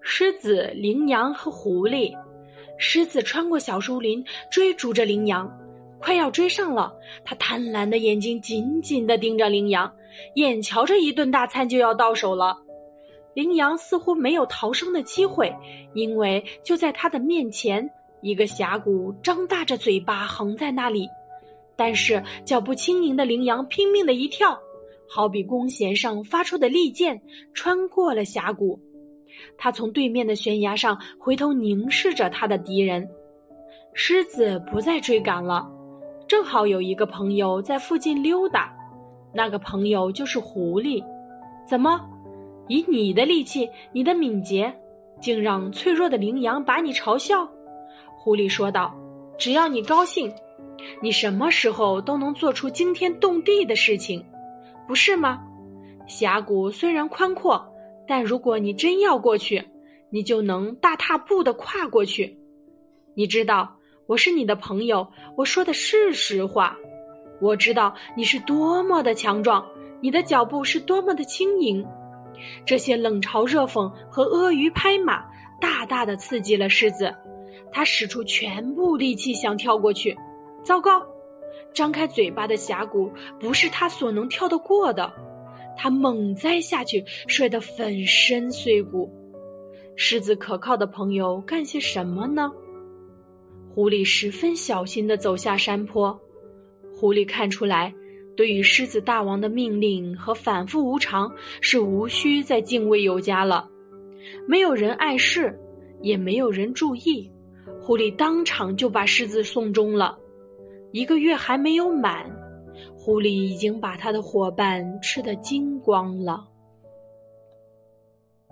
狮子、羚羊和狐狸。狮子穿过小树林，追逐着羚羊，快要追上了。它贪婪的眼睛紧紧地盯着羚羊，眼瞧着一顿大餐就要到手了。羚羊似乎没有逃生的机会，因为就在它的面前，一个峡谷张大着嘴巴横在那里。但是脚步轻盈的羚羊拼命的一跳，好比弓弦上发出的利箭，穿过了峡谷。他从对面的悬崖上回头凝视着他的敌人。狮子不再追赶了，正好有一个朋友在附近溜达，那个朋友就是狐狸。怎么，以你的力气，你的敏捷，竟让脆弱的羚羊把你嘲笑？狐狸说道：“只要你高兴，你什么时候都能做出惊天动地的事情，不是吗？峡谷虽然宽阔。”但如果你真要过去，你就能大踏步的跨过去。你知道我是你的朋友，我说的是实话。我知道你是多么的强壮，你的脚步是多么的轻盈。这些冷嘲热讽和阿谀拍马，大大的刺激了狮子。他使出全部力气想跳过去，糟糕！张开嘴巴的峡谷不是他所能跳得过的。他猛栽下去，摔得粉身碎骨。狮子可靠的朋友干些什么呢？狐狸十分小心地走下山坡。狐狸看出来，对于狮子大王的命令和反复无常，是无需再敬畏有加了。没有人碍事，也没有人注意，狐狸当场就把狮子送终了。一个月还没有满。狐狸已经把他的伙伴吃得精光了。